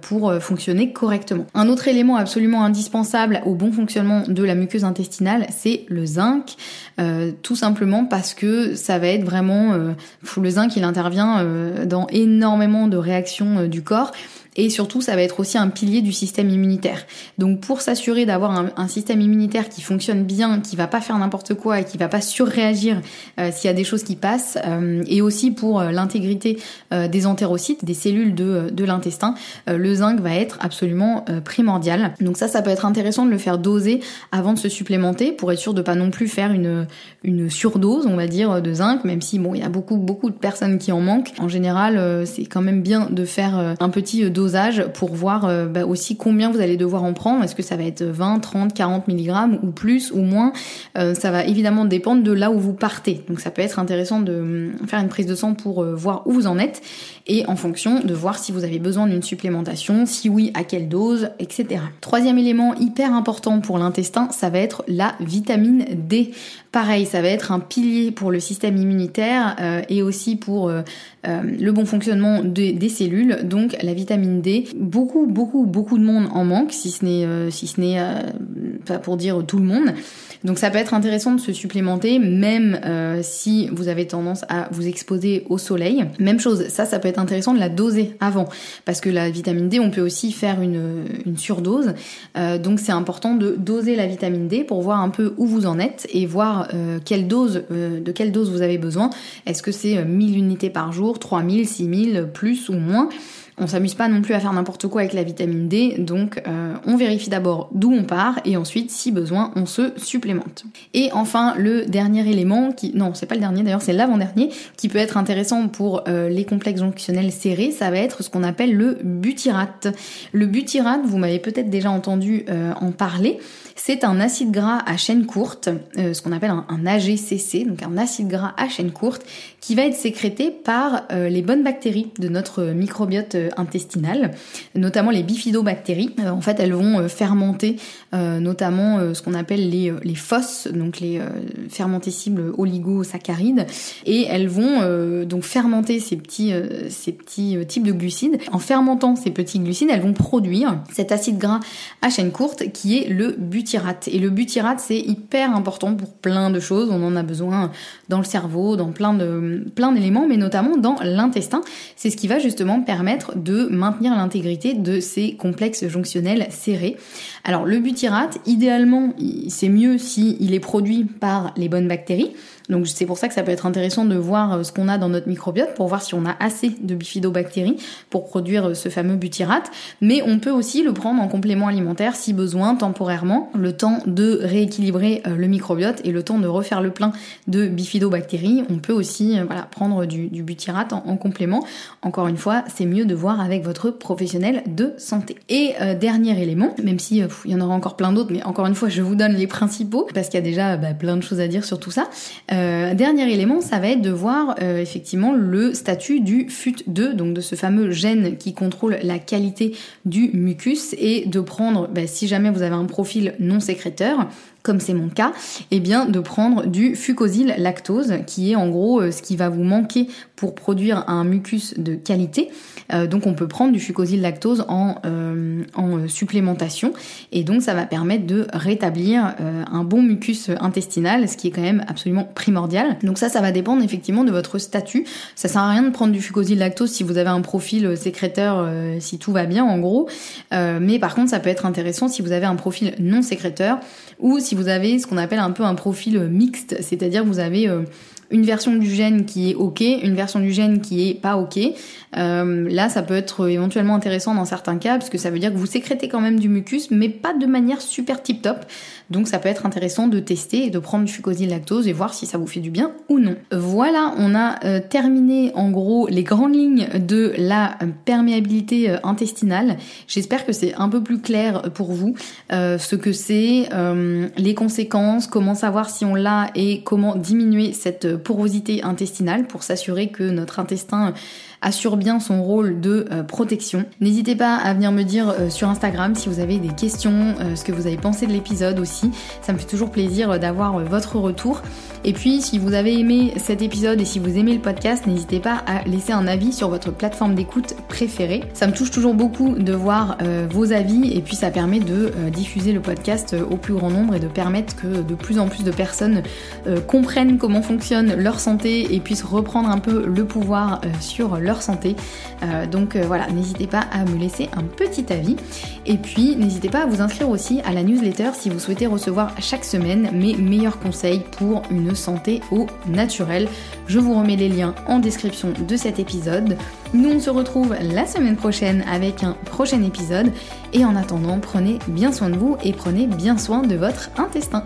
pour fonctionner correctement. Un autre élément absolument indispensable au bon fonctionnement de la muqueuse intestinale, c'est le zinc, tout simplement parce que ça va être vraiment le zinc il intervient dans énormément de réactions du corps et surtout ça va être aussi un pilier du système immunitaire. Donc pour s'assurer d'avoir un, système immunitaire qui fonctionne bien, qui va pas faire n'importe quoi et qui va pas surréagir euh, s'il y a des choses qui passent, euh, et aussi pour euh, l'intégrité des entérocytes, des cellules de, de l'intestin, le zinc va être absolument primordial. Donc ça, ça peut être intéressant de le faire doser avant de se supplémenter pour être sûr de pas non plus faire une, une surdose, on va dire, de zinc, même si bon, il y a beaucoup beaucoup de personnes qui en manquent. En général, c'est quand même bien de faire un petit dose pour voir euh, bah, aussi combien vous allez devoir en prendre. Est-ce que ça va être 20, 30, 40 mg ou plus ou moins? Euh, Ça va évidemment dépendre de là où vous partez. Donc ça peut être intéressant de hum, faire une prise de sang pour euh, voir où vous en êtes et en fonction de voir si vous avez besoin d'une supplémentation, si oui, à quelle dose, etc. Troisième élément hyper important pour l'intestin, ça va être la vitamine D. Pareil, ça va être un pilier pour le système immunitaire et aussi pour le bon fonctionnement des cellules. Donc la vitamine D. Beaucoup, beaucoup, beaucoup de monde en manque, si ce n'est, si ce n'est pas pour dire tout le monde. Donc ça peut être intéressant de se supplémenter, même euh, si vous avez tendance à vous exposer au soleil. Même chose, ça, ça peut être intéressant de la doser avant, parce que la vitamine D, on peut aussi faire une, surdose. Euh, donc c'est important de doser la vitamine D pour voir un peu où vous en êtes et voir euh, quelle dose, de quelle dose vous avez besoin. Est-ce que c'est 1000 unités par jour, 3000, 6000, plus ou moins? On s'amuse pas non plus à faire n'importe quoi avec la vitamine D, donc euh, on vérifie d'abord d'où on part et ensuite, si besoin, on se supplémente. Et enfin, le dernier élément qui, non, c'est pas le dernier d'ailleurs, c'est l'avant-dernier, qui peut être intéressant pour euh, les complexes jonctionnels serrés, ça va être ce qu'on appelle le butyrate. Le butyrate, vous m'avez peut-être déjà entendu euh, en parler. C'est un acide gras à chaîne courte, ce qu'on appelle un, AGCC, donc un acide gras à chaîne courte, qui va être sécrété par les bonnes bactéries de notre microbiote euh, intestinal, notamment les bifidobactéries. en fait, elles vont fermenter notamment ce qu'on appelle les, les FOS, donc les fermentescibles oligosaccharides, et elles vont donc fermenter ces petits, ces petits types de glucides. En fermentant ces petits glucides, elles vont produire cet acide gras à chaîne courte qui est le butyrate et le butyrate, c'est hyper important pour plein de choses. On en a besoin dans le cerveau, dans plein plein d'éléments, mais notamment dans l'intestin. C'est ce qui va justement permettre de maintenir l'intégrité de ces complexes jonctionnels serrés. Alors le butyrate, idéalement, c'est mieux s'il est produit par les bonnes bactéries. Donc c'est pour ça que ça peut être intéressant de voir euh, ce qu'on a dans notre microbiote pour voir si on a assez de bifidobactéries pour produire euh, ce fameux butyrate. Mais on peut aussi le prendre en complément alimentaire si besoin temporairement, le temps de rééquilibrer euh, le microbiote et le temps de refaire le plein de bifidobactéries. On peut aussi voilà, prendre du, butyrate en, complément. Encore une fois, c'est mieux de voir avec votre professionnel de santé. Et dernier élément, même si il y en aura encore plein d'autres, mais encore une fois, je vous donne les principaux parce qu'il y a déjà bah, plein de choses à dire sur tout ça. Euh, dernier élément, ça va être de voir euh, effectivement le statut du FUT2, donc de ce fameux gène qui contrôle la qualité du mucus, et de prendre, bah, si jamais vous avez un profil non sécréteur, comme c'est mon cas, eh bien de prendre du fucosyl lactose, qui est en gros euh, ce qui va vous manquer pour produire un mucus de qualité. Euh, donc on peut prendre du fucosyl lactose en, euh, en supplémentation, et donc ça va permettre de rétablir un bon mucus intestinal, ce qui est quand même absolument primordial. Donc ça, ça va dépendre effectivement de votre statut. Ça sert à rien de prendre du fucosyl lactose si vous avez un profil sécréteur, si tout va bien en gros. mais par contre, ça peut être intéressant si vous avez un profil non sécréteur ou si vous avez ce qu'on appelle un peu un profil mixte, c'est-à-dire vous avez euh, une version du gène qui est ok, une version du gène qui est pas ok. Euh, là, ça peut être éventuellement intéressant dans certains cas, parce que ça veut dire que vous sécrétez quand même du mucus, mais pas de manière super tip top. Donc ça peut être intéressant de tester et de prendre du fucosyl lactose et voir si ça vous fait du bien ou non. Voilà, on a euh, terminé en gros les grandes lignes de la perméabilité euh, intestinale. J'espère que c'est un peu plus clair pour vous ce que c'est, les conséquences, comment savoir si on l'a et comment diminuer cette porosité intestinale pour s'assurer que notre intestin assure bien son rôle de euh, protection. N'hésitez pas à venir me dire euh, sur Instagram si vous avez des questions, euh, ce que vous avez pensé de l'épisode aussi. Ça me fait toujours plaisir d'avoir votre retour. Et puis, si vous avez aimé cet épisode et si vous aimez le podcast, n'hésitez pas à laisser un avis sur votre plateforme d'écoute préférée. Ça me touche toujours beaucoup de voir vos avis et puis ça permet de diffuser le podcast au plus grand nombre et de permettre que de plus en plus de personnes comprennent comment fonctionne leur santé et puissent reprendre un peu le pouvoir sur leur santé. Euh, donc euh, voilà, n'hésitez pas à me laisser un petit avis. Et puis n'hésitez pas à vous inscrire aussi à la newsletter si vous souhaitez recevoir chaque semaine mes meilleurs conseils pour une santé au naturel. Je vous remets les liens en description de cet épisode. Nous on se retrouve la semaine prochaine avec un prochain épisode. Et en attendant, prenez bien soin de vous et prenez bien soin de votre intestin.